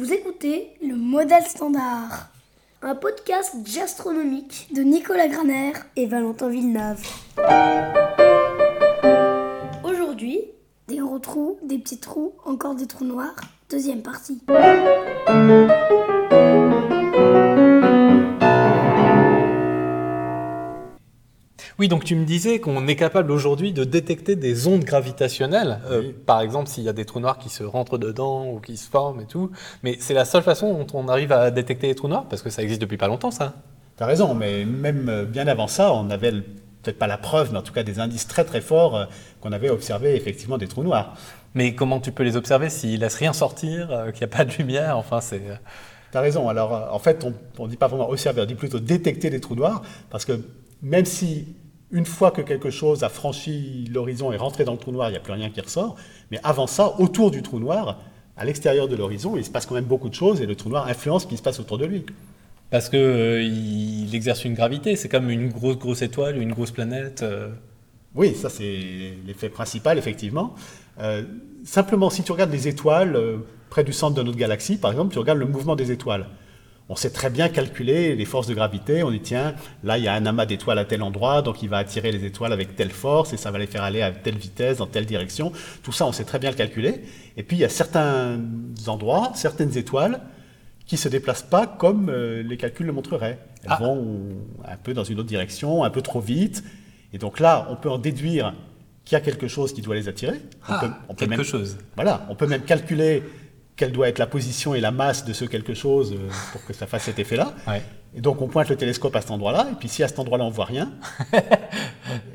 Vous écoutez le modèle standard, un podcast gastronomique de Nicolas Graner et Valentin Villeneuve. Aujourd'hui, des gros trous, des petits trous, encore des trous noirs. Deuxième partie. Oui, donc tu me disais qu'on est capable aujourd'hui de détecter des ondes gravitationnelles, euh, par exemple s'il y a des trous noirs qui se rentrent dedans ou qui se forment et tout. Mais c'est la seule façon dont on arrive à détecter les trous noirs, parce que ça existe depuis pas longtemps, ça. T'as raison, mais même euh, bien avant ça, on avait peut-être pas la preuve, mais en tout cas des indices très très forts euh, qu'on avait observé effectivement des trous noirs. Mais comment tu peux les observer s'ils laissent rien sortir, qu'il n'y a pas de lumière? Enfin, c'est. T'as raison. Alors, en fait, on ne dit pas vraiment observer, on dit plutôt détecter des trous noirs, parce que même si une fois que quelque chose a franchi l'horizon et rentré dans le trou noir, il n'y a plus rien qui ressort. Mais avant ça, autour du trou noir, à l'extérieur de l'horizon, il se passe quand même beaucoup de choses et le trou noir influence ce qui se passe autour de lui. Parce qu'il euh, exerce une gravité, c'est comme une grosse grosse étoile, une grosse planète. Euh. Oui, ça c'est l'effet principal effectivement. Euh, simplement, si tu regardes les étoiles près du centre de notre galaxie, par exemple, tu regardes le mouvement des étoiles on sait très bien calculer les forces de gravité. On dit, tiens, là, il y a un amas d'étoiles à tel endroit, donc il va attirer les étoiles avec telle force et ça va les faire aller à telle vitesse, dans telle direction. Tout ça, on sait très bien le calculer. Et puis, il y a certains endroits, certaines étoiles qui ne se déplacent pas comme euh, les calculs le montreraient. Elles ah. vont un peu dans une autre direction, un peu trop vite. Et donc là, on peut en déduire qu'il y a quelque chose qui doit les attirer. Ah, quelque chose. Voilà, on peut même calculer quelle doit être la position et la masse de ce quelque chose euh, pour que ça fasse cet effet-là. Et donc on pointe le télescope à cet endroit-là, et puis si à cet endroit-là on voit rien, et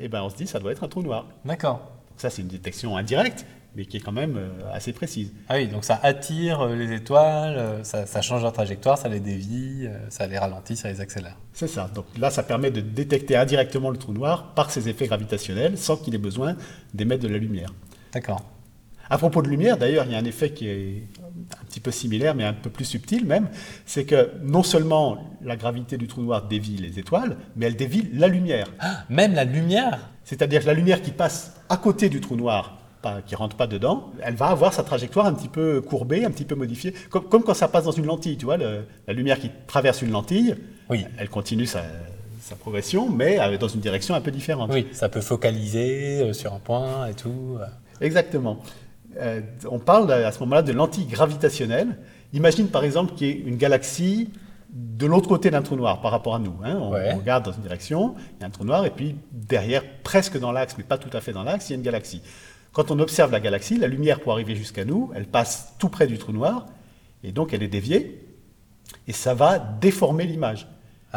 eh ben on se dit ça doit être un trou noir. D'accord. Ça c'est une détection indirecte, mais qui est quand même euh, assez précise. Ah oui, donc ça attire euh, les étoiles, ça, change leur trajectoire, ça les dévie, ça les ralentit, ça les accélère. C'est ça. Donc là, ça permet de détecter indirectement le trou noir par ses effets gravitationnels, sans qu'il ait besoin d'émettre de la lumière. D'accord. À propos de lumière, d'ailleurs, il y a un effet qui est un petit peu similaire, mais un peu plus subtil même, c'est que non seulement la gravité du trou noir dévie les étoiles, mais elle dévie la lumière. Ah, même la lumière? C'est-à-dire que la lumière qui passe à côté du trou noir, pas, qui rentre pas dedans, elle va avoir sa trajectoire un petit peu courbée, un petit peu modifiée, comme, quand ça passe dans une lentille, tu vois, la lumière qui traverse une lentille, oui. elle continue sa, sa progression, mais dans une direction un peu différente. Oui, ça peut focaliser euh, sur un point et tout. Exactement. Euh, on parle à ce moment-là de lentille gravitationnelle. Imagine par exemple qu'il y ait une galaxie de l'autre côté d'un trou noir par rapport à nous. Hein. On, regarde dans une direction, il y a un trou noir, et puis derrière, presque dans l'axe, mais pas tout à fait dans l'axe, il y a une galaxie. Quand on observe la galaxie, la lumière pour arriver jusqu'à nous, elle passe tout près du trou noir, et donc elle est déviée, et ça va déformer l'image.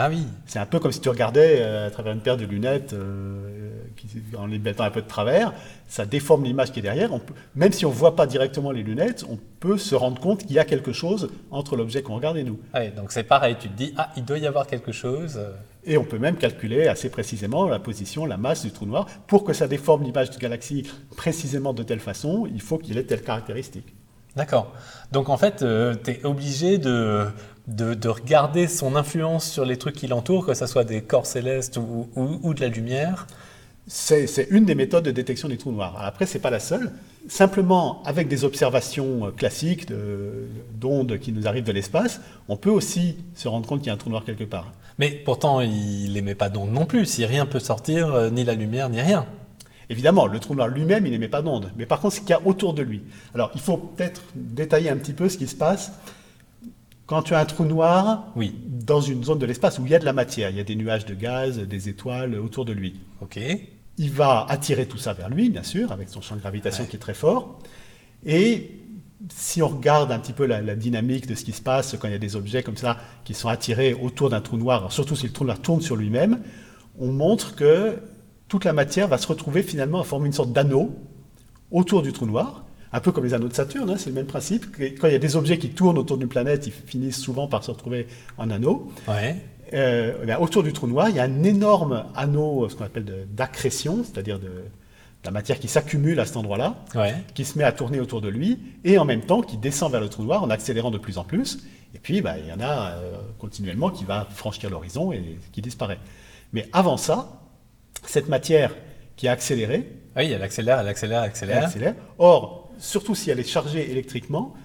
Ah oui. C'est un peu comme si tu regardais euh, à travers une paire de lunettes euh, qui, en les mettant un peu de travers, ça déforme l'image qui est derrière. On peut, même si on ne voit pas directement les lunettes, on peut se rendre compte qu'il y a quelque chose entre l'objet qu'on regarde et nous. Ah oui, donc c'est pareil, tu te dis, ah, il doit y avoir quelque chose. Et on peut même calculer assez précisément la position, la masse du trou noir. Pour que ça déforme l'image de galaxie précisément de telle façon, il faut qu'il ait telle caractéristique. D'accord. Donc en fait, euh, tu es obligé de, de, regarder son influence sur les trucs qui l'entourent, que ce soit des corps célestes ou, de la lumière. C'est une des méthodes de détection des trous noirs. Après, ce n'est pas la seule. Simplement, avec des observations euh, classiques d'ondes qui nous arrivent de l'espace, on peut aussi se rendre compte qu'il y a un trou noir quelque part. Mais pourtant, il n'émet pas d'ondes non plus. Si rien peut sortir, euh, ni la lumière, ni rien. Évidemment, le trou noir lui-même, il n'émet pas d'ondes. Mais par contre, ce qu'il y a autour de lui. Alors, il faut peut-être détailler un petit peu ce qui se passe quand tu as un trou noir oui. dans une zone de l'espace où il y a de la matière, il y a des nuages de gaz, des étoiles autour de lui. Ok. Il va attirer tout ça vers lui, bien sûr, avec son champ de gravitation qui est très fort. Et si on regarde un petit peu la, dynamique de ce qui se passe quand il y a des objets comme ça qui sont attirés autour d'un trou noir, surtout si le trou noir tourne sur lui-même, on montre que toute la matière va se retrouver finalement à former une sorte d'anneau autour du trou noir un peu comme les anneaux de Saturne, hein, c'est le même principe. Quand il y a des objets qui tournent autour d'une planète, ils finissent souvent par se retrouver en anneau. Euh, eh autour du trou noir, il y a un énorme anneau, ce qu'on appelle d'accrétion, c'est-à-dire de, la matière qui s'accumule à cet endroit-là, qui se met à tourner autour de lui, et en même temps qui descend vers le trou noir en accélérant de plus en plus. Et puis, bah, il y en a euh, continuellement qui va franchir l'horizon et qui disparaît. Mais avant ça, cette matière qui a accéléré. Oui, elle accélère, elle accélère, elle accélère. Elle accélère. Or, surtout si elle est chargée électriquement,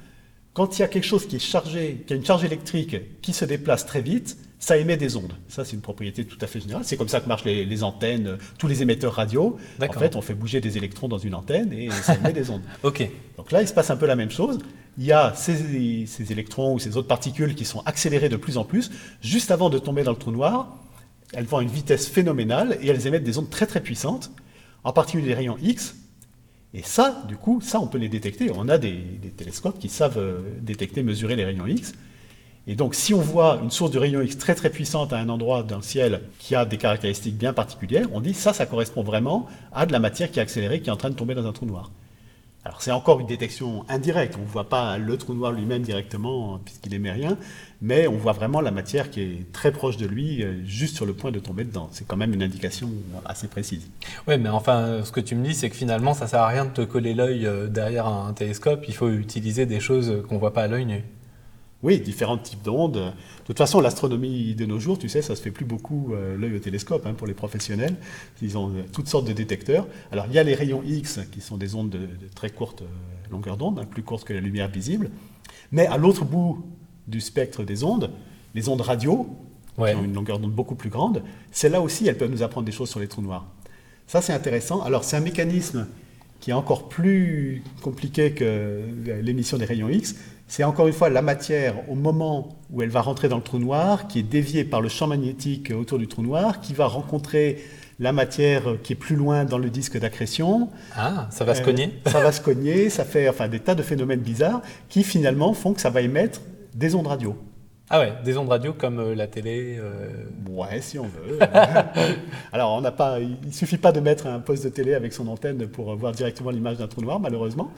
quand il y a quelque chose qui est chargé, qui a une charge électrique qui se déplace très vite, ça émet des ondes. Ça, c'est une propriété tout à fait générale. C'est comme ça que marchent les, antennes, tous les émetteurs radio. En fait, on fait bouger des électrons dans une antenne et ça émet des ondes. ok. Donc là, il se passe un peu la même chose. Il y a ces, ces, électrons ou ces autres particules qui sont accélérées de plus en plus. Juste avant de tomber dans le trou noir, elles vont à une vitesse phénoménale et elles émettent des ondes très très puissantes, en particulier les rayons X, et ça, du coup, ça, on peut les détecter. On a des, télescopes qui savent euh, détecter, mesurer les rayons X. Et donc, si on voit une source de rayons X très très puissante à un endroit dans le ciel qui a des caractéristiques bien particulières, on dit ça, ça correspond vraiment à de la matière qui est accélérée, qui est en train de tomber dans un trou noir. Alors c'est encore une détection indirecte, on ne voit pas le trou noir lui-même directement puisqu'il émet rien, mais on voit vraiment la matière qui est très proche de lui, euh, juste sur le point de tomber dedans. C'est quand même une indication assez précise. Oui, mais enfin, ce que tu me dis, c'est que finalement, ça ne sert à rien de te coller l'œil euh, derrière un télescope, il faut utiliser des choses qu'on ne voit pas à l'œil nu. Oui, différents types d'ondes. De toute façon, l'astronomie de nos jours, tu sais, ça se fait plus beaucoup euh, l'œil au télescope hein, pour les professionnels. Ils ont euh, toutes sortes de détecteurs. Alors, il y a les rayons X, qui sont des ondes de, très courte euh, longueur d'onde, hein, plus courtes que la lumière visible. Mais à l'autre bout du spectre des ondes, les ondes radio, qui ont une longueur d'onde beaucoup plus grande, celles-là aussi, elles peuvent nous apprendre des choses sur les trous noirs. Ça, c'est intéressant. Alors, c'est un mécanisme qui est encore plus compliqué que l'émission des rayons X, c'est encore une fois la matière au moment où elle va rentrer dans le trou noir, qui est déviée par le champ magnétique autour du trou noir, qui va rencontrer la matière qui est plus loin dans le disque d'accrétion. Ah, ça va se cogner Ça va se cogner, ça fait enfin, des tas de phénomènes bizarres qui finalement font que ça va émettre des ondes radio. Ah ouais, des ondes radio comme euh, la télé euh... Ouais, si on veut. Alors, on n'a pas, il suffit pas de mettre un poste de télé avec son antenne pour voir directement l'image d'un trou noir, malheureusement.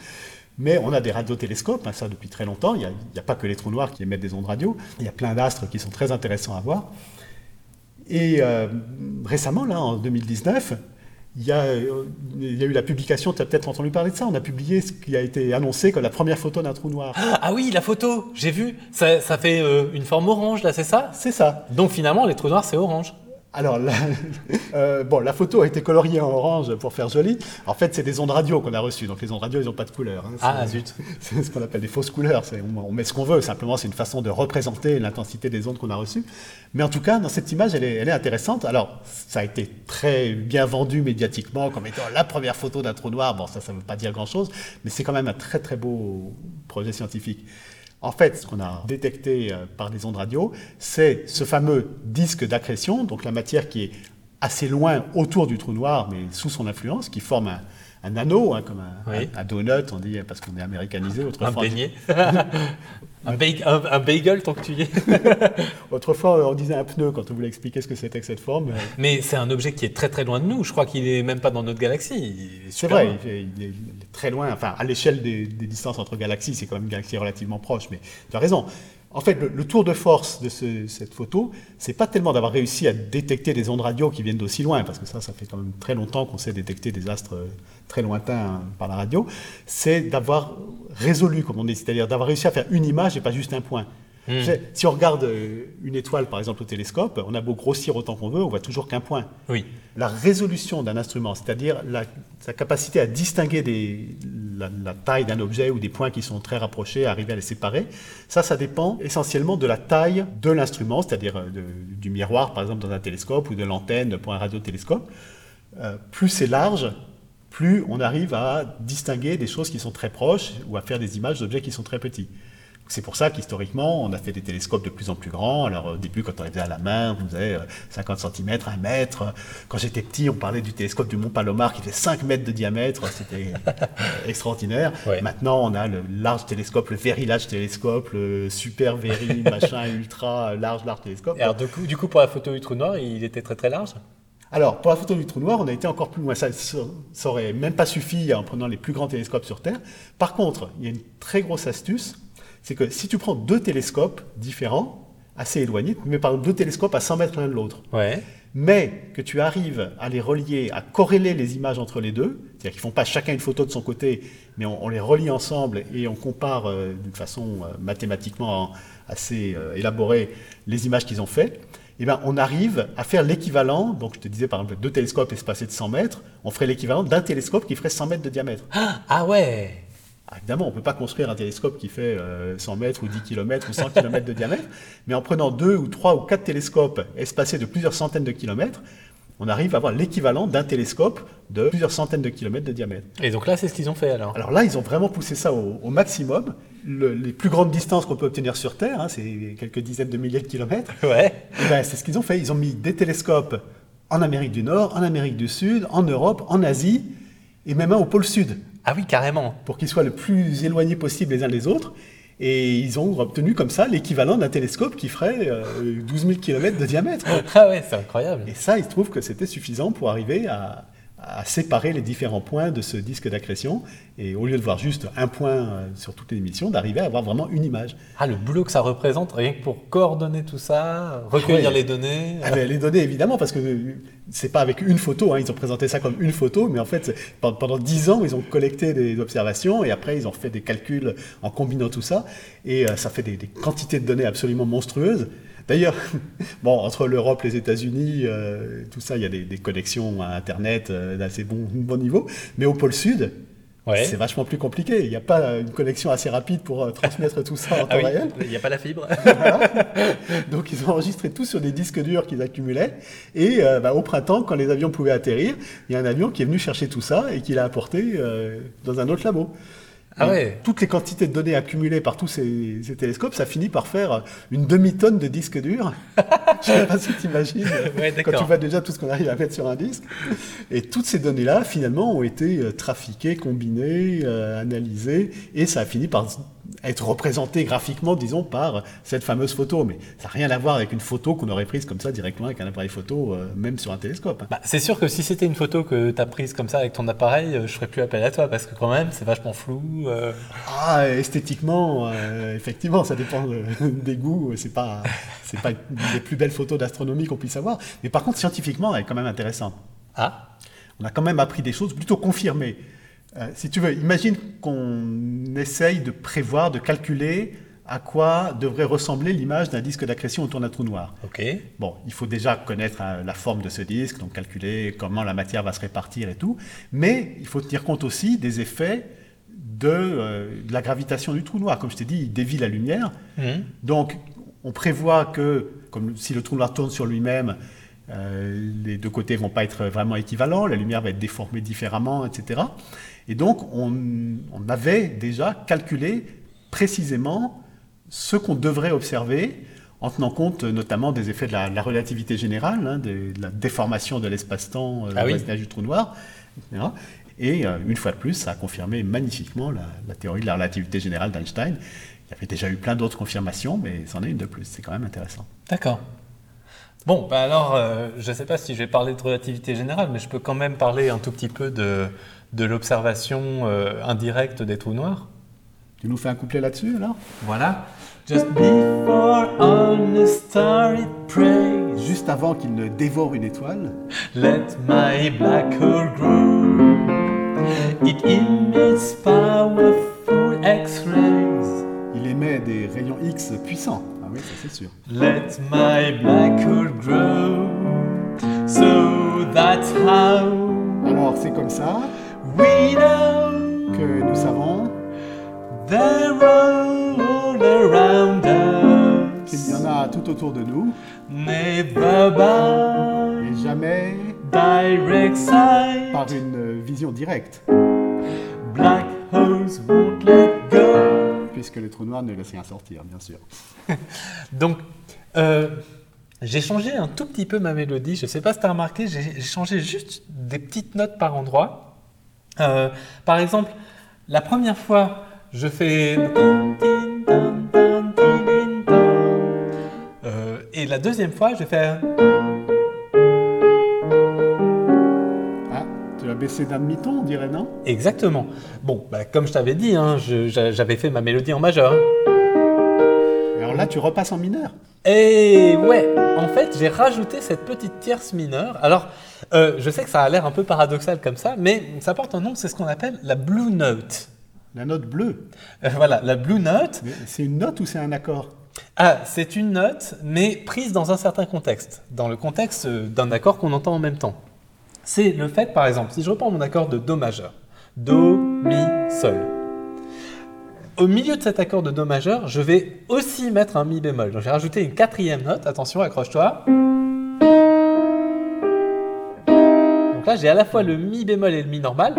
Mais on a des radiotélescopes, hein, ça depuis très longtemps. Il n'y a, pas que les trous noirs qui émettent des ondes radio. Il y a plein d'astres qui sont très intéressants à voir. Et euh, récemment, là, en 2019, il y, a, il y, a, eu la publication, tu as peut-être entendu parler de ça, on a publié ce qui a été annoncé comme la première photo d'un trou noir. Ah oui, la photo, j'ai vu, ça, ça fait euh, une forme orange là, c'est ça? C'est ça. Donc finalement, les trous noirs, c'est orange. Alors, la, euh, bon, la photo a été coloriée en orange pour faire joli. En fait, c'est des ondes radio qu'on a reçues. Donc, les ondes radio, ils n'ont pas de couleur. Hein. Ah, zut. C'est ce qu'on appelle des fausses couleurs. On, met ce qu'on veut. Simplement, c'est une façon de représenter l'intensité des ondes qu'on a reçues. Mais en tout cas, dans cette image, elle est, elle est, intéressante. Alors, ça a été très bien vendu médiatiquement comme étant la première photo d'un trou noir. Bon, ça, ça ne veut pas dire grand-chose. Mais c'est quand même un très, très beau projet scientifique. En fait, ce qu'on a détecté euh, par des ondes radio, c'est ce fameux disque d'accrétion, donc la matière qui est assez loin autour du trou noir, mais sous son influence, qui forme un, anneau, hein, comme un, donut, on dit, parce qu'on est américanisé autrefois. Un beignet Un, bagel, tant que tu y es. Autrefois, on disait un pneu quand on voulait expliquer ce que c'était que cette forme. Mais c'est un objet qui est très très loin de nous. Je crois qu'il n'est même pas dans notre galaxie. C'est vrai, il est, très loin. Enfin, à l'échelle des, distances entre galaxies, c'est quand même une galaxie relativement proche. Mais tu as raison. En fait, le, tour de force de cette photo, c'est pas tellement d'avoir réussi à détecter des ondes radio qui viennent d'aussi loin, parce que ça, ça fait quand même très longtemps qu'on sait détecter des astres euh, très lointains par la radio, c'est d'avoir résolu, comme on dit, c'est-à-dire d'avoir réussi à faire une image et pas juste un point. Hmm. Si on regarde euh, une étoile, par exemple, au télescope, on a beau grossir autant qu'on veut, on voit toujours qu'un point. Oui. La résolution d'un instrument, c'est-à-dire sa capacité à distinguer des, la, taille d'un objet ou des points qui sont très rapprochés, à arriver à les séparer, ça, ça dépend essentiellement de la taille de l'instrument, c'est-à-dire euh, du miroir, par exemple, dans un télescope, ou de l'antenne pour un radiotélescope. Euh, plus c'est large, plus on arrive à distinguer des choses qui sont très proches ou à faire des images d'objets qui sont très petits. C'est pour ça qu'historiquement, on a fait des télescopes de plus en plus grands. Alors au début, quand on les faisait à la main, on faisait 50 cm, 1 mètre. Quand j'étais petit, on parlait du télescope du Mont Palomar qui fait 5 mètres de diamètre. C'était euh, extraordinaire. Maintenant, on a le large télescope, le very large télescope, le super very, machin, ultra large, large télescope. alors du coup, du coup, pour la photo du trou noir, il était très très large? Alors, pour la photo du trou noir, on a été encore plus loin. Ça, ça aurait même pas suffi en prenant les plus grands télescopes sur Terre. Par contre, il y a une très grosse astuce c'est que si tu prends deux télescopes différents, assez éloignés, tu mets par exemple deux télescopes à 100 mètres l'un de l'autre, mais que tu arrives à les relier, à corréler les images entre les deux, c'est-à-dire qu'ils ne font pas chacun une photo de son côté, mais on, les relie ensemble et on compare euh, d'une façon euh, mathématiquement assez euh, élaborée les images qu'ils ont faites, eh ben, on arrive à faire l'équivalent, donc je te disais par exemple deux télescopes espacés de 100 mètres, on ferait l'équivalent d'un télescope qui ferait 100 mètres de diamètre. Ah, ah ouais évidemment, on ne peut pas construire un télescope qui fait euh, 100 mètres ou 10 km ou 100 km de diamètre, mais en prenant deux ou trois ou quatre télescopes espacés de plusieurs centaines de kilomètres, on arrive à avoir l'équivalent d'un télescope de plusieurs centaines de kilomètres de diamètre. Et donc là, c'est ce qu'ils ont fait alors? Alors là, ils ont vraiment poussé ça au, au maximum. Le- les plus grandes distances qu'on peut obtenir sur Terre, hein, c'est quelques dizaines de milliers de kilomètres. Ouais. Eh ben, c'est ce qu'ils ont fait. Ils ont mis des télescopes en Amérique du Nord, en Amérique du Sud, en Europe, en Asie, et même un au pôle Sud, Ah oui, carrément. pour qu'ils soient le plus éloignés possible les uns des autres. Et ils ont obtenu comme ça l'équivalent d'un télescope qui ferait euh, 12 000 km de diamètre. Ah ouais, c'est incroyable. Et ça, il se trouve que c'était suffisant pour arriver à, à séparer les différents points de ce disque d'accrétion. Et au lieu de voir juste un point euh, sur toute l'émission, d'arriver à avoir vraiment une image. Ah, le boulot que ça représente, rien que pour coordonner tout ça, recueillir ouais. les données. Ah, mais les données, évidemment, parce que euh, c'est pas avec une photo. hein, ils ont présenté ça comme une photo, mais en fait, pendant- dix ans, ils ont collecté des observations et après, ils ont fait des calculs en combinant tout ça. Et euh, ça fait des, des quantités de données absolument monstrueuses. D'ailleurs, bon, entre l'Europe, les États-Unis, euh, tout ça, il y a des, des connexions à Internet euh, d'assez bon, bon niveau. Mais au pôle Sud, Ouais. c'est vachement plus compliqué. Il n'y a pas une connexion assez rapide pour euh, transmettre tout ça en temps Ah oui, réel. il n'y a pas la fibre. Donc ils ont enregistré tout sur des disques durs qu'ils accumulaient. Et euh, bah, au printemps, quand les avions pouvaient atterrir, il y a un avion qui est venu chercher tout ça et qui l'a apporté euh, dans un autre labo. Ah ouais. Toutes les quantités de données accumulées par tous ces, ces télescopes, ça finit par faire une demi-tonne de disques durs. Je ne sais pas si tu imagines Ouais, quand tu vois déjà tout ce qu'on arrive à mettre sur un disque. Et toutes ces données-là, finalement, ont été euh, trafiquées, combinées, euh, analysées, et ça a fini par être représenté graphiquement, disons, par cette fameuse photo. Mais ça n'a rien à voir avec une photo qu'on aurait prise comme ça directement avec un appareil photo, euh, même sur un télescope. Bah, c'est sûr que si c'était une photo que tu as prise comme ça avec ton appareil, euh, je ferais plus appel à toi parce que quand même, c'est vachement flou. euh. Ah, esthétiquement, euh, effectivement, ça dépend de- des goûts. C'est pas, c'est pas une des plus belles photos d'astronomie qu'on puisse avoir. Mais par contre, scientifiquement, elle est quand même intéressante. Ah, On a quand même appris des choses plutôt confirmées. Euh, si tu veux, imagine qu'on essaye de prévoir, de calculer à quoi devrait ressembler l'image d'un disque d'accrétion autour d'un trou noir. ok. Bon, il faut déjà connaître hein, la forme de ce disque, donc calculer comment la matière va se répartir et tout, mais il faut tenir compte aussi des effets de, euh, de la gravitation du trou noir. Comme je t'ai dit, il dévie la lumière, Mhm. donc on prévoit que, comme si le trou noir tourne sur lui-même, euh, les deux côtés vont pas être vraiment équivalents, la lumière va être déformée différemment, etc. Et donc on, on avait déjà calculé précisément ce qu'on devrait observer en tenant compte notamment des effets de la, de la relativité générale, hein, de, de la déformation de l'espace-temps, euh, Ah le oui. du trou noir, etc. Et euh, une fois de plus, ça a confirmé magnifiquement la, la théorie de la relativité générale d'Einstein. Il y avait déjà eu plein d'autres confirmations, mais c'en est une de plus. C'est quand même intéressant. D'accord. Bon, bah alors, euh, je ne sais pas si je vais parler de relativité générale, mais je peux quand même parler un tout petit peu de, de l'observation euh, indirecte des trous noirs. Tu nous fais un couplet là-dessus alors? Voilà. Just before on a star it prays, Juste avant qu'il ne dévore une étoile, let my black hole grow. It emits powerful X-rays. il émet des rayons X puissants. Ah oui, ça c'est sûr. Let my black hole grow. So that's how Alors c'est comme ça we know que nous savons they're all around qu'il us. y en a tout autour de nous, Never by et jamais direct sight. par une vision directe, Black holes won't let go. puisque le trou noir ne laisse rien sortir, bien sûr. Donc, euh, j'ai changé un tout petit peu ma mélodie. Je ne sais pas si tu as remarqué, j'ai j'ai changé juste des petites notes par endroit. Euh, par exemple, la première fois, je fais. Euh, et la deuxième fois, je fais. Ah, tu as baissé d'un demi-ton, on dirait, non? Exactement. Bon, bah, comme je t'avais dit, hein, j'avais fait ma mélodie en majeur. Et alors là, tu repasses en mineur. Et ouais, en fait, j'ai rajouté cette petite tierce mineure. Alors, euh, je sais que ça a l'air un peu paradoxal comme ça, mais ça porte un nom, c'est ce qu'on appelle la Blue Note. La note bleue. Euh, voilà, la Blue Note, C'est une note ou c'est un accord? Ah, c'est une note, mais prise dans un certain contexte, dans le contexte euh, d'un accord qu'on entend en même temps. C'est le fait, par exemple, si je reprends mon accord de Do majeur, Do, Mi, Sol. Au milieu de cet accord de Do majeur, je vais aussi mettre un Mi bémol. Donc, j'ai rajouté une quatrième note. Attention, accroche-toi. Donc là, j'ai à la fois le Mi bémol et le Mi normal.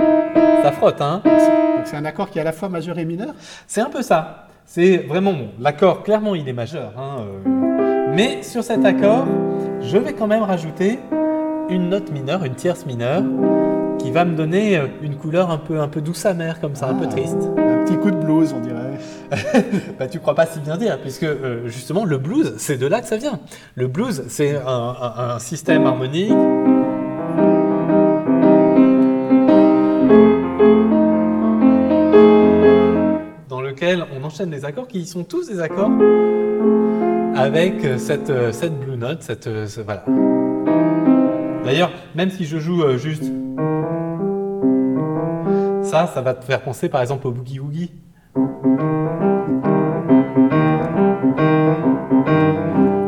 Ça frotte, hein Donc c'est un accord qui est à la fois majeur et mineur? C'est un peu ça. C'est vraiment bon. L'accord, clairement, il est majeur. hein, euh. Mais sur cet accord, je vais quand même rajouter une note mineure, une tierce mineure, qui va me donner euh, une couleur un peu, un peu douce amère, comme ça, un peu Ah. triste. Un petit coup de blues, on dirait. Bah, tu crois pas si bien dire, puisque euh, justement, le blues, c'est de là que ça vient. Le blues, c'est un, un- un système harmonique. dans lequel on enchaîne des accords qui sont tous des accords avec euh, cette, cette blue note, cette, ce- voilà. D'ailleurs, même si je joue juste ça, ça va te faire penser par exemple au boogie woogie.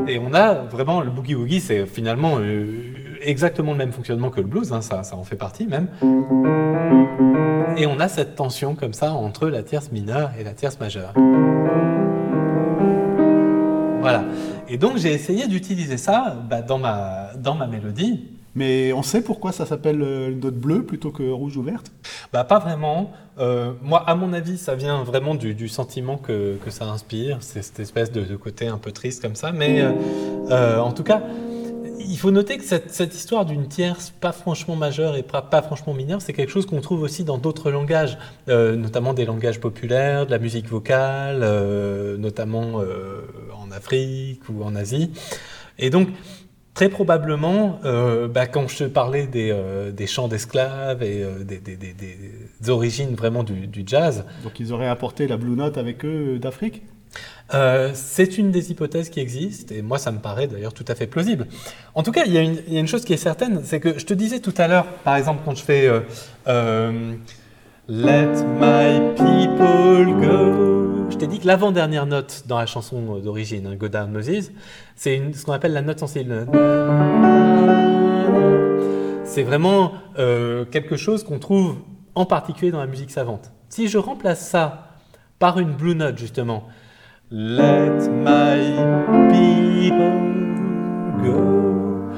Et on a vraiment le boogie woogie, c'est finalement euh, exactement le même fonctionnement que le blues, hein, ça, ça en fait partie même. Et on a cette tension comme ça entre la tierce mineure et la tierce majeure. Voilà. Et donc j'ai essayé d'utiliser ça bah, dans, ma, dans ma mélodie. Mais on sait pourquoi ça s'appelle euh, note bleue plutôt que rouge ou verte? Bah, pas vraiment. Euh, moi, à mon avis, ça vient vraiment du, sentiment que, ça inspire. C'est cette espèce de, côté un peu triste comme ça. Mais euh, en tout cas, il faut noter que cette, histoire d'une tierce pas franchement majeure et pas, franchement mineure, c'est quelque chose qu'on trouve aussi dans d'autres langages, notamment des langages populaires, de la musique vocale, notamment en Afrique ou en Asie. Et donc, Très probablement, euh, bah, quand je te parlais des, euh, des chants d'esclaves et euh, des, des- des- des origines vraiment du, du jazz, Donc ils auraient apporté la blue note avec eux d'Afrique? Euh, c'est une des hypothèses qui existent et moi ça me paraît d'ailleurs tout à fait plausible. En tout cas, il y, a une- il y a une chose qui est certaine, c'est que je te disais tout à l'heure, par exemple, quand je fais Let my people go, je t'ai dit que l'avant-dernière note dans la chanson d'origine, hein, Go Down Moses, c'est ce qu'on appelle la note sensible. C'est vraiment euh, quelque chose qu'on trouve en particulier dans la musique savante. Si je remplace ça par une blue note justement, Let my people go.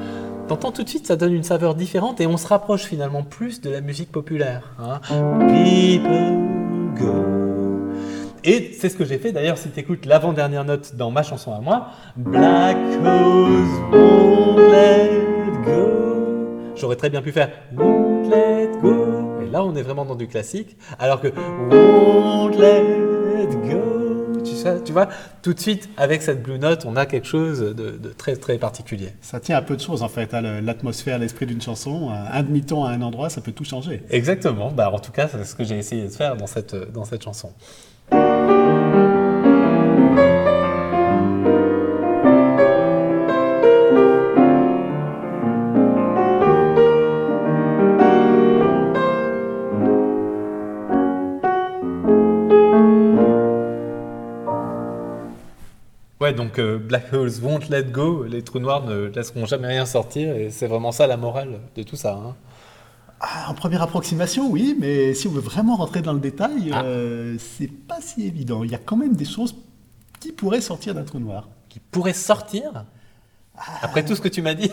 T'entends tout de suite, ça donne une saveur différente et on se rapproche finalement plus de la musique populaire. hein. People go. Et c'est ce que j'ai fait d'ailleurs si tu écoutes l'avant-dernière note dans ma chanson à moi. Black hose won't let go. J'aurais très bien pu faire won't let go. Et là on est vraiment dans du classique. Alors que won't let go. Tu, sais, tu vois, tout de suite avec cette blue note, on a quelque chose de, de très très particulier. Ça tient à peu de choses en fait, hein, l'atmosphère, l'esprit d'une chanson. Un un demi-ton à un endroit, ça peut tout changer. Exactement. Bah, en tout cas, c'est ce que j'ai essayé de faire dans cette, dans cette chanson. Ouais, donc euh, Black Holes won't let go, les trous noirs ne laisseront jamais rien sortir, et c'est vraiment ça la morale de tout ça. hein. Ah, en première approximation, oui, mais si on veut vraiment rentrer dans le détail, Ah. euh, c'est pas si évident. Il y a quand même des choses qui pourraient sortir d'un trou noir. Qui pourrait sortir? Après tout ce que tu m'as dit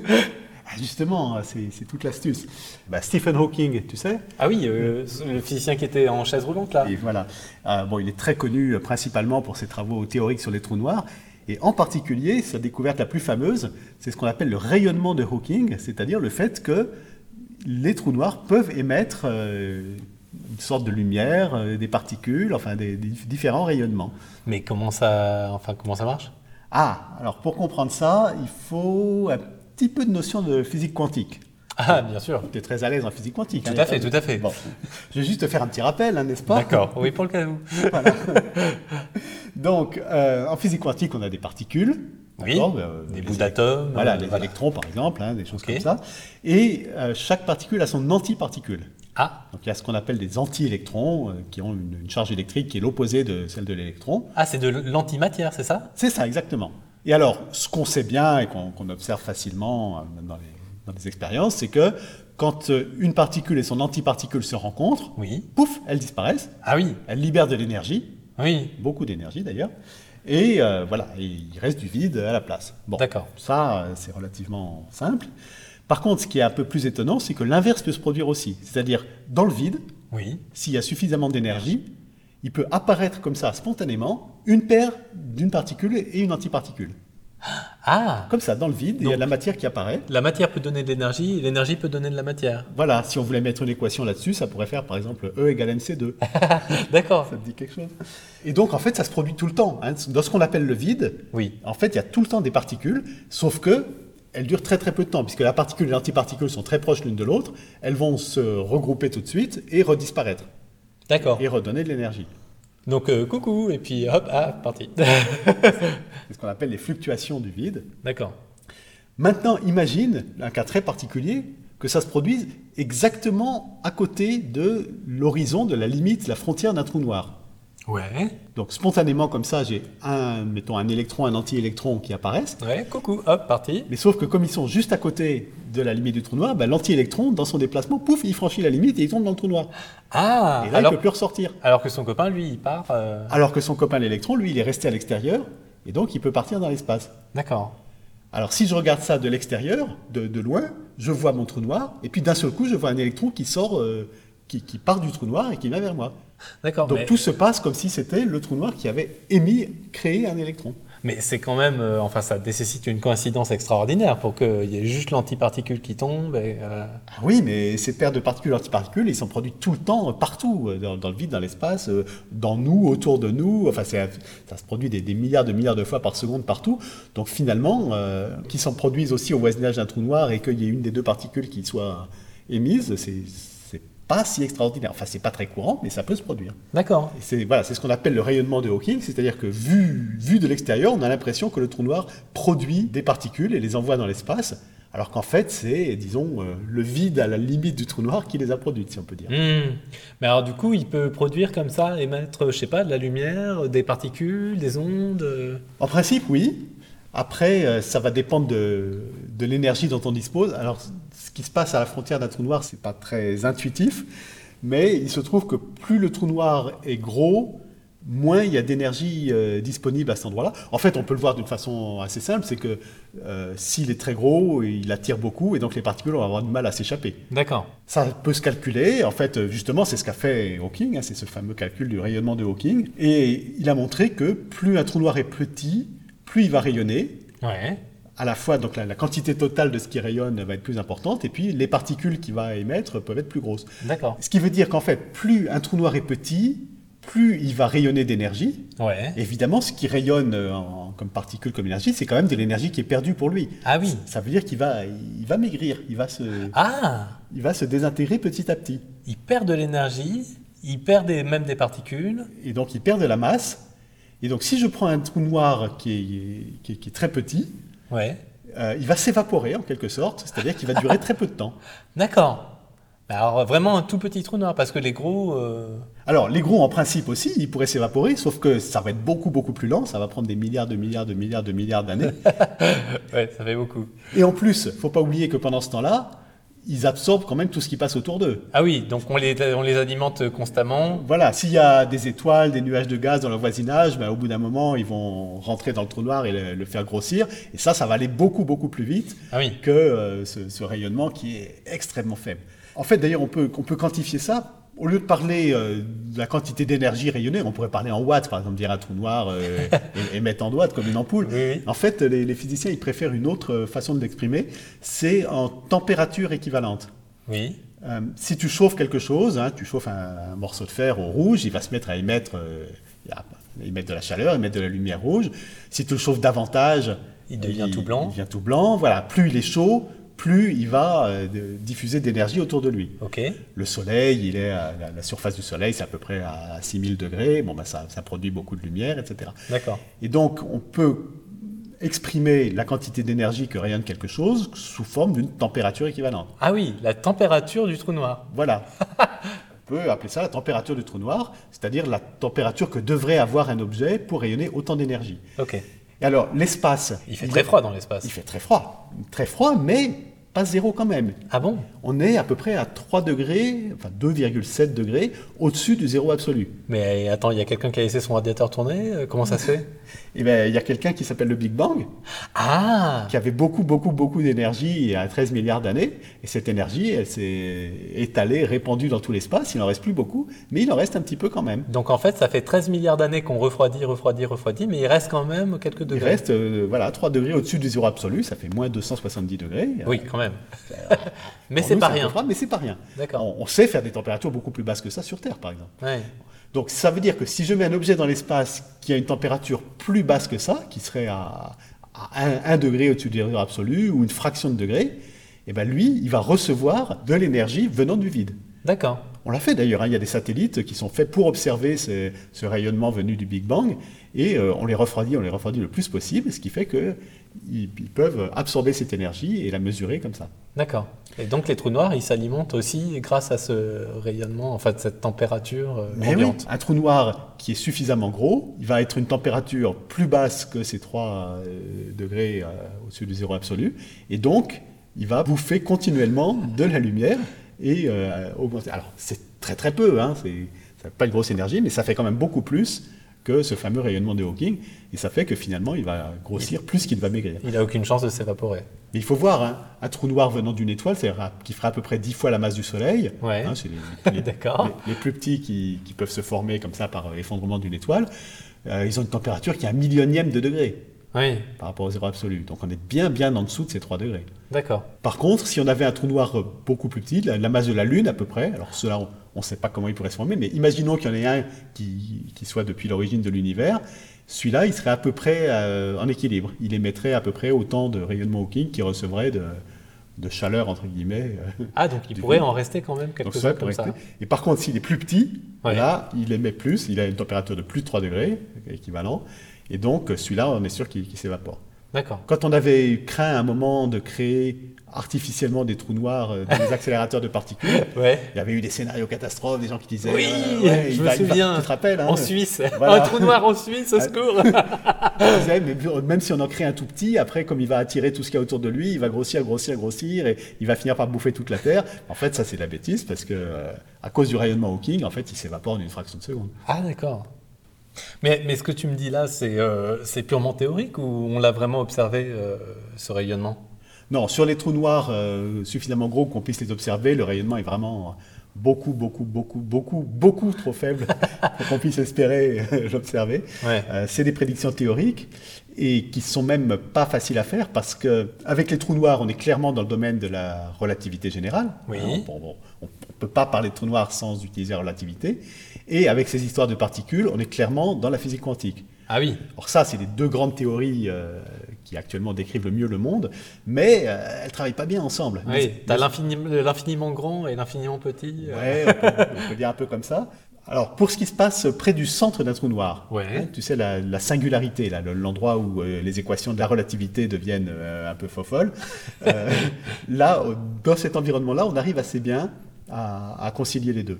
Ah, justement, c'est toute l'astuce. Bah, Stephen Hawking, tu sais Ah oui, euh, le physicien qui était en chaise roulante là. Et voilà. Euh, bon, il est très connu euh, principalement pour ses travaux théoriques sur les trous noirs. Et en particulier, sa découverte la plus fameuse, c'est ce qu'on appelle le rayonnement de Hawking, c'est-à-dire le fait que les trous noirs peuvent émettre euh, une sorte de lumière, euh, des particules, enfin des, des différents rayonnements. Mais comment ça, enfin, comment ça marche? Ah, alors pour comprendre ça, il faut un petit peu de notion de physique quantique. Ah, bien sûr. Tu es très à l'aise en physique quantique. Tout hein, à fait, de- tout à fait. Bon, je vais juste te faire un petit rappel, hein, n'est-ce pas? D'accord, oui, pour le cas où. Donc, euh, en physique quantique, on a des particules. Oui, euh, des bouts d'atomes. Voilà, les voilà. électrons, par exemple, hein, des choses comme ça. Et euh, chaque particule a son antiparticule. Ah, Donc, il y a ce qu'on appelle des anti-électrons, euh, qui ont une, une charge électrique qui est l'opposé de celle de l'électron. ah c'est de l'antimatière, c'est ça? C'est ça, exactement. Et alors, ce qu'on sait bien et qu'on observe facilement euh, dans les, dans les expériences, c'est que quand euh, une particule et son antiparticule se rencontrent, Oui. pouf, elles disparaissent, Ah oui, elles libèrent de l'énergie, Oui, beaucoup d'énergie d'ailleurs. Et euh, voilà, et il reste du vide à la place. Bon, D'accord. ça, c'est relativement simple. Par contre, ce qui est un peu plus étonnant, c'est que l'inverse peut se produire aussi. C'est-à-dire, dans le vide, oui. s'il y a suffisamment d'énergie, il peut apparaître comme ça spontanément une paire d'une particule et une antiparticule. Ah, Comme ça, dans le vide, il y a de la matière qui apparaît. la matière peut donner de l'énergie, l'énergie peut donner de la matière. Voilà, si on voulait mettre une équation là-dessus, ça pourrait faire par exemple E égale MC2. D'accord. Ça te dit quelque chose? Et donc, en fait, ça se produit tout le temps. hein. Dans ce qu'on appelle le vide, Oui. en fait, il y a tout le temps des particules, sauf que elles durent très très peu de temps, puisque la particule et l'antiparticule sont très proches l'une de l'autre. Elles vont se regrouper tout de suite et redisparaître, D'accord. et redonner de l'énergie. Donc, euh, coucou, et puis hop, ah, parti. C'est ce qu'on appelle les fluctuations du vide. D'accord. Maintenant, imagine, un cas très particulier, que ça se produise exactement à côté de l'horizon, de la limite, la frontière d'un trou noir. Ouais. Donc spontanément comme ça, j'ai un, mettons un électron, un anti-électron qui apparaissent. Ouais, coucou, hop, parti. Mais sauf que comme ils sont juste à côté de la limite du trou noir, bah, l'anti-électron, dans son déplacement, pouf, il franchit la limite et il tombe dans le trou noir. Ah, Et là, alors, il peut plus ressortir. alors que son copain, lui, il part. euh, Alors que son copain l'électron, lui, il est resté à l'extérieur et donc il peut partir dans l'espace. D'accord. Alors si je regarde ça de l'extérieur, de, de loin, je vois mon trou noir et puis d'un seul coup, je vois un électron qui sort, euh, qui, qui part du trou noir et qui vient vers moi. D'accord. Donc mais tout se passe comme si c'était le trou noir qui avait émis, créé un électron. mais c'est quand même. euh, enfin, ça nécessite une coïncidence extraordinaire pour qu'il y ait juste l'antiparticule qui tombe. Et, euh, oui, mais ces paires de particules antiparticules, ils sont produits tout le temps, euh, partout, dans, dans le vide, dans l'espace, dans nous, autour de nous. Enfin, ça se produit des, des milliards de milliards de fois par seconde partout. Donc finalement, euh, qu'ils s'en produisent aussi au voisinage d'un trou noir et qu'il y ait une des deux particules qui soit émise, c'est pas si extraordinaire. Enfin, c'est pas très courant, mais ça peut se produire. D'accord. C'est voilà, c'est ce qu'on appelle le rayonnement de Hawking, c'est-à-dire que vu, vu de l'extérieur, on a l'impression que le trou noir produit des particules et les envoie dans l'espace, alors qu'en fait, c'est, disons, euh, le vide à la limite du trou noir qui les a produites, si on peut dire. Hmm. Mais alors, du coup, il peut produire comme ça, émettre, je sais pas, de la lumière, des particules, des ondes. euh, En principe, oui. Après, euh, ça va dépendre de, de l'énergie dont on dispose. Alors, ce qui se passe à la frontière d'un trou noir, c'est pas très intuitif, mais il se trouve que plus le trou noir est gros, moins il y a d'énergie euh, disponible à cet endroit-là. En fait, on peut le voir d'une façon assez simple, c'est que euh, s'il est très gros, il attire beaucoup, et donc les particules vont avoir du mal à s'échapper. D'accord. Ça peut se calculer. En fait, justement, c'est ce qu'a fait Hawking. hein, c'est ce fameux calcul du rayonnement de Hawking. Et il a montré que plus un trou noir est petit, plus il va rayonner. Ouais. À la fois, donc la, la quantité totale de ce qui rayonne va être plus importante, et puis les particules qu'il va émettre peuvent être plus grosses. D'accord. Ce qui veut dire qu'en fait, plus un trou noir est petit, plus il va rayonner d'énergie. Ouais. Évidemment, ce qui rayonne euh, en- comme particule, comme énergie, c'est quand même de l'énergie qui est perdue pour lui. Ah oui. Ça veut dire qu'il va, il va maigrir, il va se, Ah il va se désintégrer petit à petit. Il perd de l'énergie, il perd des, même des particules. et donc il perd de la masse. Et donc si je prends un trou noir qui est, qui est- qui est très petit, Ouais. euh, il va s'évaporer en quelque sorte, c'est-à-dire qu'il va durer très peu de temps. D'accord. Mais Alors, vraiment un tout petit trou noir, parce que les gros. euh, Alors les gros en principe aussi, ils pourraient s'évaporer, sauf que ça va être beaucoup beaucoup plus lent, ça va prendre des milliards de milliards de milliards de milliards d'années. Ouais, ça fait beaucoup. et en plus, faut pas oublier que pendant ce temps-là, ils absorbent quand même tout ce qui passe autour d'eux. Ah oui, donc on les, on les alimente constamment. Voilà, s'il y a des étoiles, des nuages de gaz dans leur voisinage, ben, au bout d'un moment, ils vont rentrer dans le trou noir et le, le faire grossir. Et ça, ça va aller beaucoup, beaucoup plus vite Ah oui. que euh, ce, ce rayonnement qui est extrêmement faible. En fait, d'ailleurs, on peut, on peut quantifier ça. Au lieu de parler euh, de la quantité d'énergie rayonnée, on pourrait parler en watts, par exemple, dire un trou noir euh, et, et mettre en watts comme une ampoule. Oui, oui. En fait, les, les physiciens, ils préfèrent une autre euh, façon de l'exprimer, c'est en température équivalente. Oui. Euh, si tu chauffes quelque chose, hein, tu chauffes un, un morceau de fer au rouge, il va se mettre à émettre, à émettre de la chaleur, émettre de la lumière rouge. Si tu le chauffes davantage, Il devient tout blanc. Il devient tout blanc. Voilà, plus il est chaud, plus il va euh, diffuser d'énergie autour de lui. Le soleil, il est à la, surface du soleil, c'est à peu près à 6000 degrés. Bon, ben ça, ça produit beaucoup de lumière, etc. D'accord. Et donc, on peut exprimer la quantité d'énergie que rayonne quelque chose sous forme d'une température équivalente. Ah oui, la température du trou noir. Voilà. On peut appeler ça la température du trou noir, c'est-à-dire la température que devrait avoir un objet pour rayonner autant d'énergie. Ok. Et alors, l'espace. Il fait très froid dans l'espace. Il fait très froid. Très froid, mais pas zéro quand même. Ah bon? On est à peu près à 3 degrés, enfin 2,7 degrés au-dessus du zéro absolu. Mais attends, il y a quelqu'un qui a laissé son radiateur tourner? Euh, Comment ça se fait? Et bien, il y a quelqu'un qui s'appelle le Big Bang, Ah qui avait beaucoup, beaucoup, beaucoup d'énergie il y a 13 milliards d'années. Et cette énergie, elle s'est étalée, répandue dans tout l'espace. Il n'en reste plus beaucoup, mais il en reste un petit peu quand même. Donc en fait, ça fait 13 milliards d'années qu'on refroidit, refroidit, refroidit, mais il reste quand même quelques Il degrés. reste euh, voilà, 3 degrés au-dessus du zéro absolu, ça fait moins 270 degrés. Oui, quand même. mais c'est pas rien. froid, mais c'est pas rien. D'accord. On, on sait faire des températures beaucoup plus basses que ça sur Terre, par exemple. Ouais. Donc ça veut dire que si je mets un objet dans l'espace qui a une température plus basse que ça, qui serait à, à 1, degré au-dessus du zéro absolu ou une fraction de degré, eh ben lui, il va recevoir de l'énergie venant du vide. D'accord. On l'a fait d'ailleurs, hein, il y a des satellites qui sont faits pour observer ce, ce rayonnement venu du Big Bang et euh, on les refroidit, on les refroidit le plus possible, ce qui fait qu'ils ils peuvent absorber cette énergie et la mesurer comme ça. D'accord. Et donc les trous noirs, ils s'alimentent aussi grâce à ce rayonnement, enfin cette température euh, Mais oui, ambiante. un trou noir qui est suffisamment gros, il va être une température plus basse que ces 3 euh, degrés euh, au-dessus du zéro absolu, et donc il va bouffer continuellement de la lumière et euh, augmenter. Alors c'est très très peu, hein, c'est ça n'a pas une grosse énergie, mais ça fait quand même beaucoup plus que ce fameux rayonnement de Hawking, et ça fait que finalement il va grossir plus qu'il ne va maigrir. Il a aucune chance de s'évaporer. Mais il faut voir, hein, un trou noir venant d'une étoile, c'est-à-dire qui fera à peu près 10 fois la masse du Soleil. Ouais. hein, c'est les, les- D'accord. les- les plus petits qui, qui peuvent se former comme ça par effondrement d'une étoile. euh, ils ont une température qui est un millionième de degré Oui, par rapport au zéro absolu. Donc on est bien bien en dessous de ces 3 degrés. d'accord. Par contre, si on avait un trou noir euh, beaucoup plus petit, la, la masse de la Lune à peu près, alors cela on ne sait pas comment il pourrait se former, mais imaginons qu'il y en ait un qui, qui soit depuis l'origine de l'univers, celui-là il serait à peu près euh, en équilibre. Il émettrait à peu près autant de rayonnement Hawking qu'il recevrait de, de chaleur entre guillemets. euh, Ah, donc il pourrait coup. en rester quand même quelques-uns comme ça. rester. Et par contre, s'il est plus petit, Ouais. là, il émet plus, il a une température de plus de 3 degrés, équivalent, et donc celui-là, on est sûr qu'il qu'il s'évapore. D'accord. Quand on avait craint à un moment de créer artificiellement des trous noirs euh, dans les accélérateurs de particules, Ouais. il y avait eu des scénarios catastrophes, des gens qui disaient Oui, euh, ouais, je il me va- il va- souviens. Tu te rappelles hein, En Suisse. Voilà. Un trou noir en Suisse, au Ah. secours. ils disaient, mais même si on en crée un tout petit, après, comme il va attirer tout ce qu'il y a autour de lui, il va grossir, grossir, grossir, et il va finir par bouffer toute la Terre. En fait, ça, c'est de la bêtise, parce que euh, à cause du rayonnement Hawking, en fait, il s'évapore en une fraction de seconde. Ah, d'accord. Mais, mais ce que tu me dis là, c'est euh, purement théorique ou on l'a vraiment observé, euh, ce rayonnement? Non, sur les trous noirs euh, suffisamment gros qu'on puisse les observer, le rayonnement est vraiment beaucoup, beaucoup, beaucoup, beaucoup, beaucoup trop faible pour qu'on puisse espérer l'observer. Ouais. C'est des prédictions théoriques et qui sont même pas faciles à faire parce que avec les trous noirs, on est clairement dans le domaine de la relativité générale. Oui. Hein, on ne peut pas parler de trous noirs sans utiliser la relativité. Et avec ces histoires de particules, on est clairement dans la physique quantique. Ah oui. Alors ça, c'est les deux grandes théories euh, qui actuellement décrivent le mieux le monde, mais euh, elles ne travaillent pas bien ensemble. Oui, t'as l'infini- l'infiniment grand et l'infiniment petit. euh. Ouais, on peut, on peut dire un peu comme ça. Alors, pour ce qui se passe près du centre d'un trou noir, Ouais. hein, tu sais, la, la singularité, l'endroit où euh, les équations de la relativité deviennent un peu fofolles, là, dans cet environnement-là, on arrive assez bien à, à concilier les deux.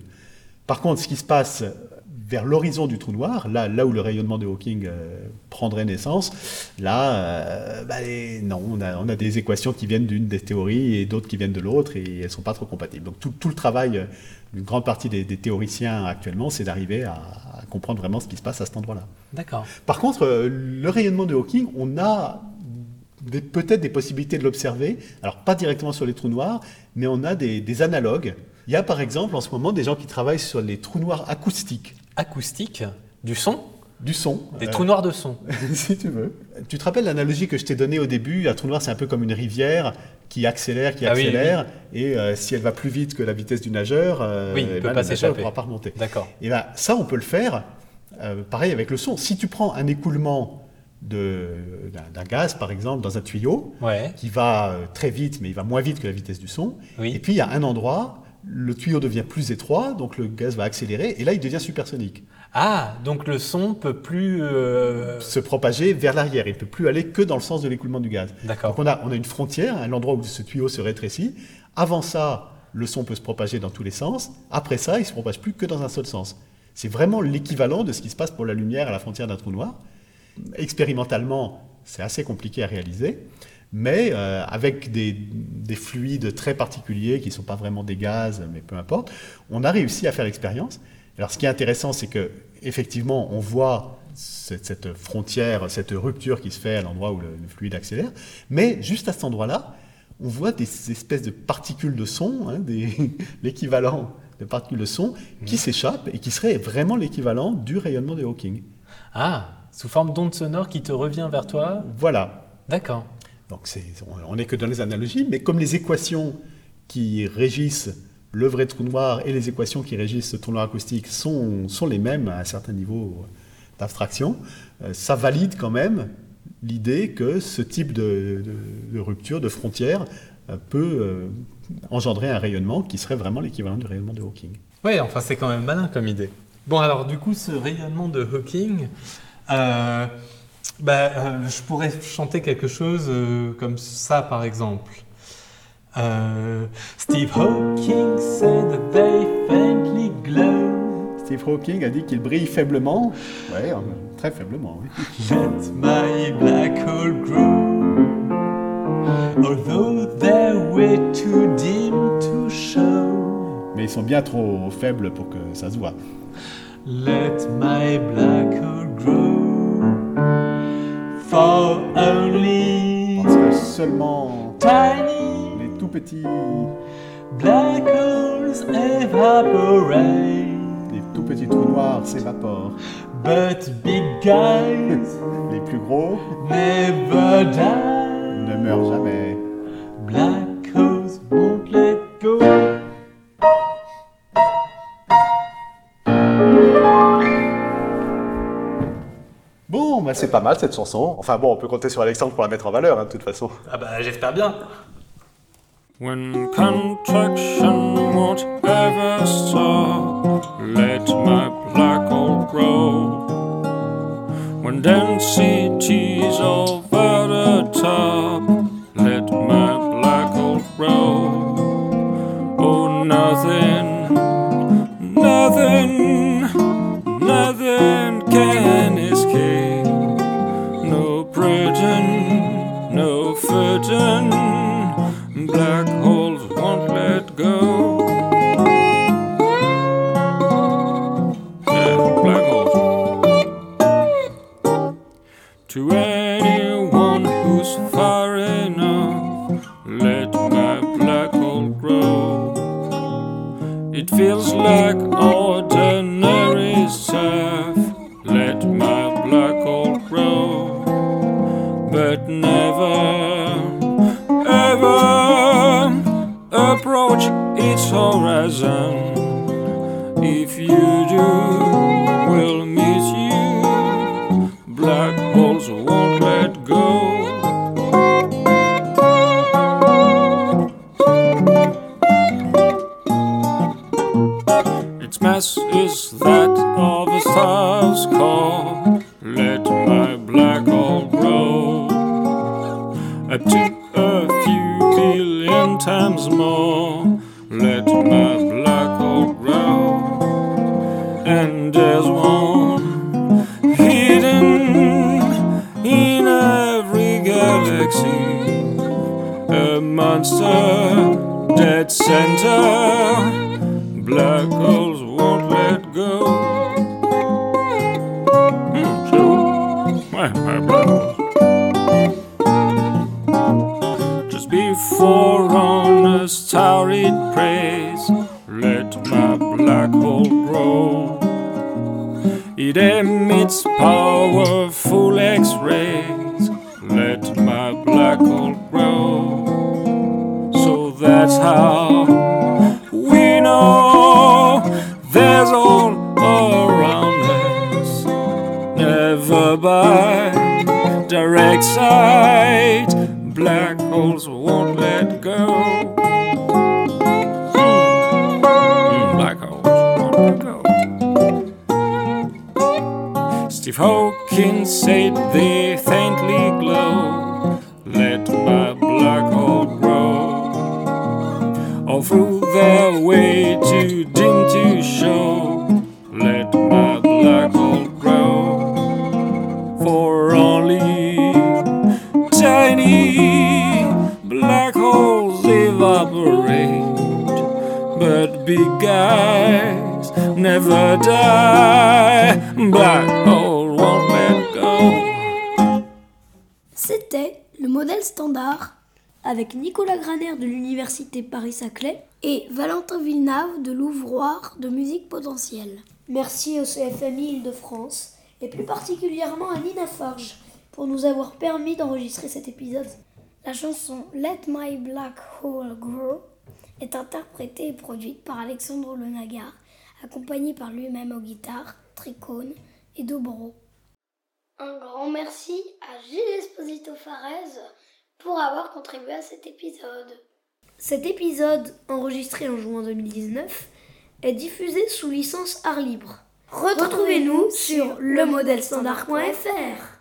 Par contre, ce qui se passe vers l'horizon du trou noir, là, là où le rayonnement de Hawking euh, prendrait naissance, là, euh, bah, non, on a, on a des équations qui viennent d'une des théories et d'autres qui viennent de l'autre, et elles sont pas trop compatibles. Donc tout, tout le travail d'une grande partie des, des théoriciens actuellement, c'est d'arriver à, à comprendre vraiment ce qui se passe à cet endroit-là. D'accord. Par contre, euh, le rayonnement de Hawking, on a peut-être des possibilités de l'observer. Alors, pas directement sur les trous noirs, mais on a des, des analogues. Il y a par exemple en ce moment des gens qui travaillent sur les trous noirs acoustiques Acoustique, du son, du son. des Euh, trous noirs de son. si tu veux. Tu te rappelles l'analogie que je t'ai donnée au début Un trou noir, c'est un peu comme une rivière qui accélère, qui Ah oui, accélère, et euh, si elle va plus vite que la vitesse du nageur, euh, Oui, il peut ben, pas le nageur ne pourra pas remonter. D'accord. Et ben, ça, on peut le faire, euh, pareil avec le son. Si tu prends un écoulement d'un gaz, par exemple, dans un tuyau, Ouais. qui va très vite, mais il va moins vite que la vitesse du son, et puis il y a un endroit, le tuyau devient plus étroit, donc le gaz va accélérer, et là, il devient supersonique. Ah, donc le son peut plus. euh, Se propager vers l'arrière, il ne peut plus aller que dans le sens de l'écoulement du gaz. D'accord. Donc on a, on a une frontière, un endroit où ce tuyau se rétrécit. Avant ça, le son peut se propager dans tous les sens. Après ça, il se propage plus que dans un seul sens. C'est vraiment l'équivalent de ce qui se passe pour la lumière à la frontière d'un trou noir. Expérimentalement, c'est assez compliqué à réaliser, mais euh, avec des, des, fluides très particuliers qui ne sont pas vraiment des gaz, mais peu importe, on a réussi à faire l'expérience. Alors ce qui est intéressant, c'est que effectivement, on voit cette, cette, frontière, cette rupture qui se fait à l'endroit où le, le, fluide accélère, mais juste à cet endroit-là, on voit des espèces de particules de son, hein, l'équivalent de particules de son, qui mmh. s'échappent et qui seraient vraiment l'équivalent du rayonnement de Hawking. Ah, sous forme d'onde sonore qui te revient vers toi? Voilà. D'accord. Donc on n'est que dans les analogies, mais comme les équations qui régissent le vrai trou noir et les équations qui régissent le trou noir acoustique sont, les mêmes à un certain niveau d'abstraction, euh, ça valide quand même l'idée que ce type de, rupture, de frontière, euh, peut euh, engendrer un rayonnement qui serait vraiment l'équivalent du rayonnement de Hawking. Oui, enfin c'est quand même malin comme idée. Bon alors du coup ce rayonnement de Hawking, bah, euh, je pourrais chanter quelque chose euh, comme ça par exemple. Euh, Steve Hawking said that they faintly glow. Steve Hawking a dit qu'il brille faiblement. Ouais, très faiblement, oui. Let my black hole grow. Although they're way too dim to show. Mais ils sont bien trop faibles pour que ça se voit. Let my black hole grow. For only. Parce que seulement. Tiny. Les tout petits. Black holes evaporate. Les tout petits trous noirs s'évaporent. But big guys. les plus gros. Never die ne meurt jamais. Black bah c'est pas mal cette chanson. Enfin bon, on peut compter sur Alexandre pour la mettre en valeur, hein, de toute façon. Ah bah j'espère bien. When contraction won't ever stop, let my black hole grow. When density's over the top, let my black hole grow. Oh, nothing, nothing, nothing curtain, black holes won't let go. Yeah, black holes. To galaxy. A monster, dead center. Black holes won't let go. Hmm. Just before on a starry praise, let my black hole grow. It emits powerful X rays. Let my black hole grow. So that's how we know there's all around us. Never by direct sight, black holes won't let go. Hmm, Black holes won't let go. Steve Hawking said they faintly glow. Through their way too dim to show. Let my black hole grow. For only tiny parade. But big guys never die. Black hole won't let go. C'était le modèle standard avec Nicolas Graner de l'Université Paris-Saclay et Valentin Villeneuve de l'Ouvroir de musique potentielle. Merci au CFMI Île-de-France et plus particulièrement à Nina Forge pour nous avoir permis d'enregistrer cet épisode. La chanson Let My Black Hole Grow est interprétée et produite par Alexandre Lenagar, accompagné par lui-même aux guitares, tricones et dobro. Un grand merci à Gilles Esposito Farez pour avoir contribué à cet épisode. Cet épisode, enregistré en juin 2019, est diffusé sous licence art libre. Retrouvez-nous sur lemodèlestandard.fr.